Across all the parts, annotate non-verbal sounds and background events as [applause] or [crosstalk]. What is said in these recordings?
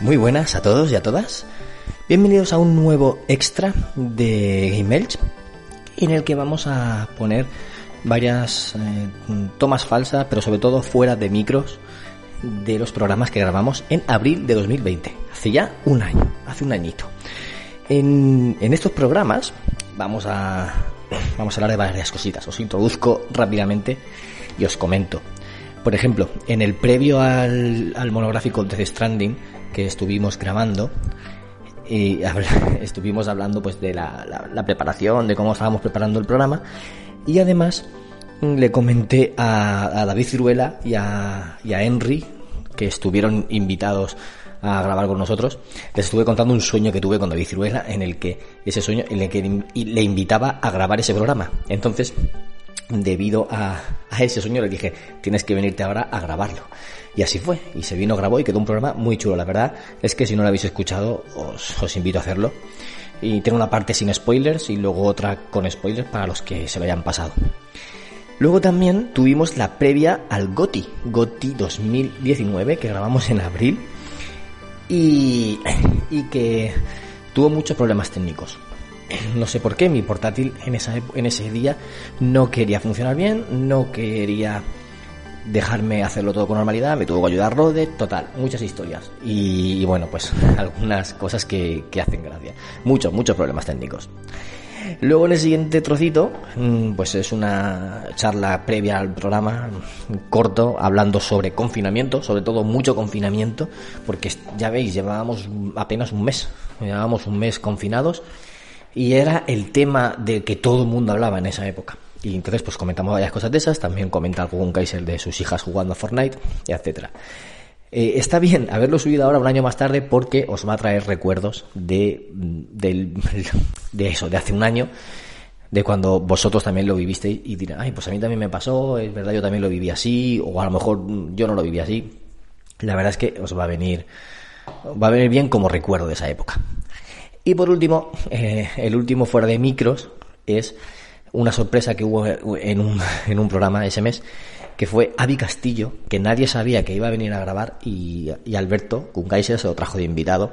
Muy buenas a todos y a todas. Bienvenidos a un nuevo extra de Game Elch en el que vamos a poner varias eh, tomas falsas, pero sobre todo fuera de micros de los programas que grabamos en abril de 2020, hace ya un año, hace un añito. En, en estos programas vamos a, vamos a hablar de varias cositas, os introduzco rápidamente y os comento. Por ejemplo, en el previo al, monográfico de The Stranding que estuvimos grabando, y [laughs] estuvimos hablando pues de la, preparación, de cómo estábamos preparando el programa y además le comenté a, a David Ciruela y a, y a Henry que estuvieron invitados a grabar con nosotros, les estuve contando un sueño que tuve con David Ciruela en el que ese sueño en el que le invitaba a grabar ese programa. Entonces, debido a, a ese sueño le dije, tienes que venirte ahora a grabarlo. Y así fue, y se vino, grabó y quedó un programa muy chulo. La verdad es que si no lo habéis escuchado, os, os invito a hacerlo. Y tiene una parte sin spoilers y luego otra con spoilers para los que se lo hayan pasado. Luego también tuvimos la previa al GOTI, GOTI 2019, que grabamos en abril y, y que tuvo muchos problemas técnicos. [clears throat] No sé por qué, mi portátil en, esa, en ese día no quería funcionar bien, no quería dejarme hacerlo todo con normalidad, me tuvo que ayudar Rode, total, muchas historias. Y, bueno, pues [laughs] algunas cosas que, que, hacen gracia. Muchos, muchos problemas técnicos. Luego en el siguiente trocito, pues es una charla previa al programa, corto, hablando sobre confinamiento, sobre todo mucho confinamiento, porque ya veis, llevábamos apenas un mes, llevábamos un mes confinados y era el tema de que todo el mundo hablaba en esa época. Y entonces pues comentamos varias cosas de esas, también comenta algún Kaiser de sus hijas jugando a Fortnite, etcétera. Eh, está bien haberlo subido ahora un año más tarde porque os va a traer recuerdos de, de, [laughs] de eso, de hace un año, de cuando vosotros también lo vivisteis y dirán, ay, pues a mí también me pasó, es verdad, yo también lo viví así, o a lo mejor yo no lo viví así. La verdad es que os va a venir, va a venir bien como recuerdo de esa época. Y por último, [laughs] eh, el último fuera de micros es una sorpresa que hubo en un, [laughs] en un programa ese mes, que fue Avi Castillo, que nadie sabía que iba a venir a grabar, y, y Alberto Kunkaiser se lo trajo de invitado,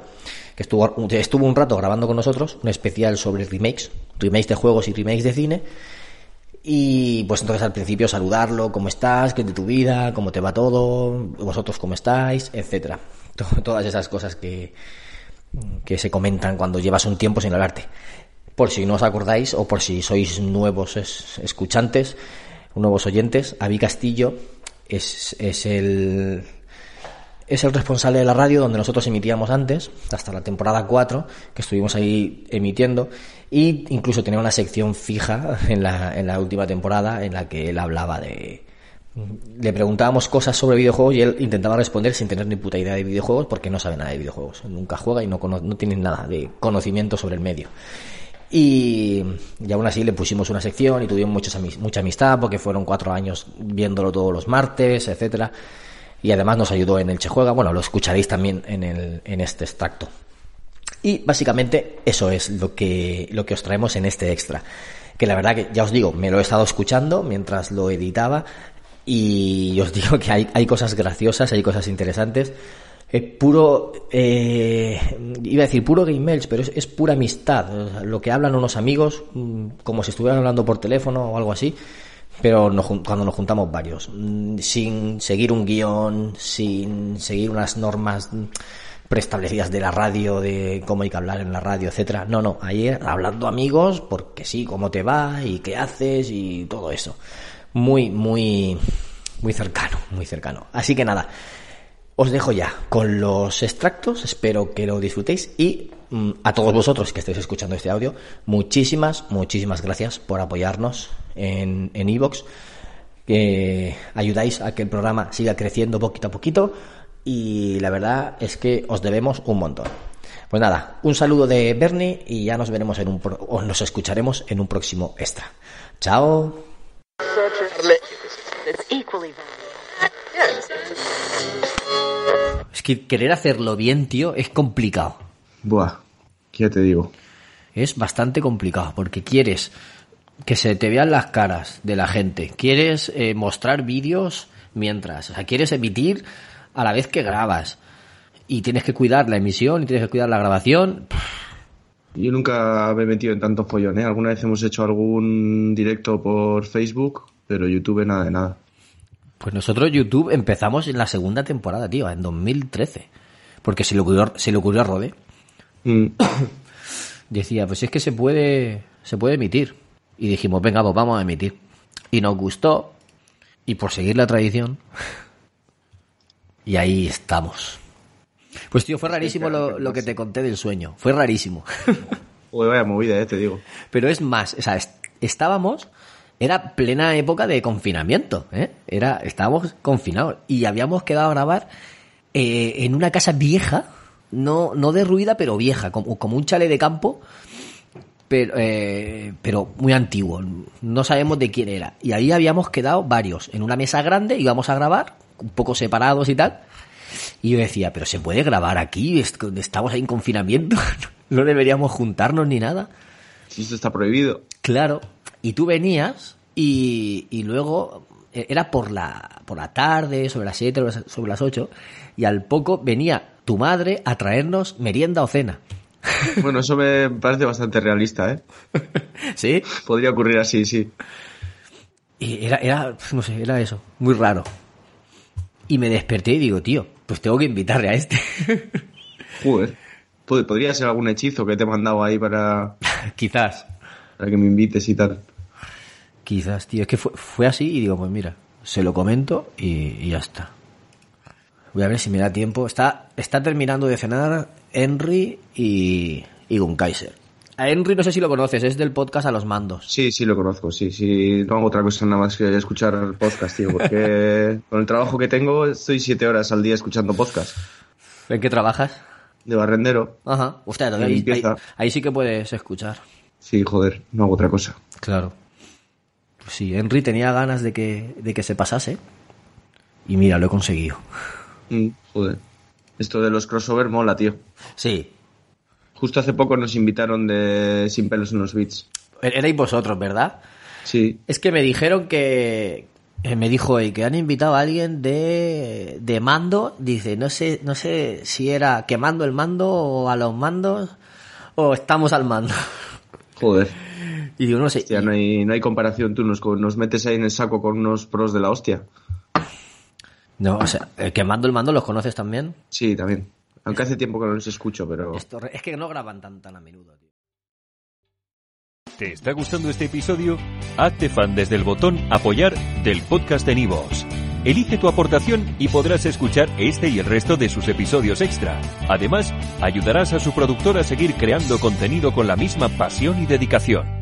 que estuvo, estuvo un rato grabando con nosotros, un especial sobre remakes, remakes de juegos y remakes de cine, y pues entonces al principio saludarlo, cómo estás, qué de tu vida, cómo te va todo, vosotros cómo estáis, etcétera. [laughs] Todas esas cosas que, que se comentan cuando llevas un tiempo sin hablarte. Por si no os acordáis o por si sois nuevos es, escuchantes, nuevos oyentes, Avi Castillo es, es el es el responsable de la radio donde nosotros emitíamos antes, hasta la temporada 4, que estuvimos ahí emitiendo, y incluso tenía una sección fija en la, en la última temporada en la que él hablaba de... Le preguntábamos cosas sobre videojuegos y él intentaba responder sin tener ni puta idea de videojuegos porque no sabe nada de videojuegos. Nunca juega y no, no tiene nada de conocimiento sobre el medio. Y, y, aún así le pusimos una sección y tuvimos mucha, mucha amistad porque fueron cuatro años viéndolo todos los martes, etcétera. Y además nos ayudó en el Che Juega. Bueno, lo escucharéis también en, el, en este extracto. Y básicamente eso es lo que, lo que os traemos en este extra. Que la verdad que ya os digo, me lo he estado escuchando mientras lo editaba y os digo que hay, hay cosas graciosas, hay cosas interesantes es puro, eh, iba a decir puro game mails, pero es, es pura amistad. Lo que hablan unos amigos, mm, como si estuvieran hablando por teléfono o algo así, pero no, cuando nos juntamos varios, mm, sin seguir un guion, sin seguir unas normas preestablecidas de la radio, de cómo hay que hablar en la radio, etcétera. No, no, ahí hablando amigos, porque sí, cómo te va y qué haces y todo eso. Muy, muy, muy cercano, muy cercano. Así que nada, os dejo ya con los extractos, espero que lo disfrutéis y mmm, a todos vosotros que estéis escuchando este audio, muchísimas, muchísimas gracias por apoyarnos en Evox, en que ayudáis a que el programa siga creciendo poquito a poquito y la verdad es que os debemos un montón. Pues nada, un saludo de Bernie y ya nos veremos en un o nos escucharemos en un próximo extra. Chao. Es que querer hacerlo bien, tío, es complicado. Buah, ya te digo. Es bastante complicado porque quieres que se te vean las caras de la gente, quieres eh, mostrar vídeos mientras, o sea, quieres emitir a la vez que grabas. y tienes que cuidar la emisión y tienes que cuidar la grabación. Yo nunca me he metido en tanto follón, ¿eh? Alguna vez hemos hecho algún directo por Facebook, pero YouTube nada de nada. Pues nosotros YouTube empezamos en la segunda temporada, tío, en 2013. Porque se le ocurrió, se le ocurrió a Rode. Mm. [coughs] Decía, pues es que se puede, se puede emitir. Y dijimos, venga, pues vamos a emitir. Y nos gustó. Y por seguir la tradición. [laughs] Y ahí estamos. Pues tío, fue rarísimo lo, lo que te conté del sueño. Fue rarísimo. [laughs] Joder, vaya movida, eh, te digo. Pero es más, o sea, est- estábamos, era plena época de confinamiento, ¿eh? Era, estábamos confinados y habíamos quedado a grabar eh, en una casa vieja, no, no derruida, pero vieja, como, como un chale de campo, pero, eh, pero muy antiguo. No sabemos de quién era. Y ahí habíamos quedado varios, en una mesa grande, íbamos a grabar, un poco separados y tal. Y yo decía, pero ¿se puede grabar aquí? Est- Estamos ahí en confinamiento. [laughs] No deberíamos juntarnos ni nada. Si esto está prohibido. Claro. Y tú venías y, y luego eh, era por la, por la tarde, sobre las 7, sobre las 8, y al poco venía tu madre a traernos merienda o cena. [laughs] Bueno, eso me parece bastante realista, ¿eh? [laughs] ¿Sí? Podría ocurrir así, sí. Y era, era, no sé, era eso, muy raro. Y me desperté y digo, tío, pues tengo que invitarle a este. [laughs] Joder. Pod- Podría ser algún hechizo que te he mandado ahí para, [laughs] Quizás. para que me invites y tal. Quizás, tío. Es que fue, fue así y digo, pues mira, se lo comento y, y ya está. Voy a ver si me da tiempo. Está, está terminando de cenar Henry y, y Gunkaiser. A Henry no sé si lo conoces, es del podcast A los Mandos. Sí, sí lo conozco, sí, sí. No hago otra cosa nada más que escuchar el podcast, tío, porque [laughs] con el trabajo que tengo estoy siete horas al día escuchando podcast. ¿En qué trabajas? De barrendero. Ajá. De ahí, ahí, ahí sí que puedes escuchar. Sí, joder, no hago otra cosa. Claro. Pues sí, Henry tenía ganas de que, de que se pasase. Y mira, lo he conseguido. Mm, joder. Esto de los crossover mola, tío. Sí. Justo hace poco nos invitaron de Sin pelos en los beats. Erais vosotros, ¿verdad? Sí, Es que me dijeron que eh, me dijo que han invitado a alguien de, de mando. Dice, no sé, no sé si era quemando el mando o a los mandos o estamos al mando. joder. [laughs] Y digo, no sé. Hostia, no hay, no hay comparación. Tú nos, nos metes ahí en el saco con unos pros de la hostia. No, o sea, el quemando el mando los conoces también. Sí, también. Aunque hace tiempo que no los escucho, pero... Esto es que no graban tan tan a menudo, tío. ¿Te está gustando este episodio? Hazte fan desde el botón Apoyar del podcast de Nivos. Elige tu aportación y podrás escuchar este y el resto de sus episodios extra. Además, ayudarás a su productor a seguir creando contenido con la misma pasión y dedicación.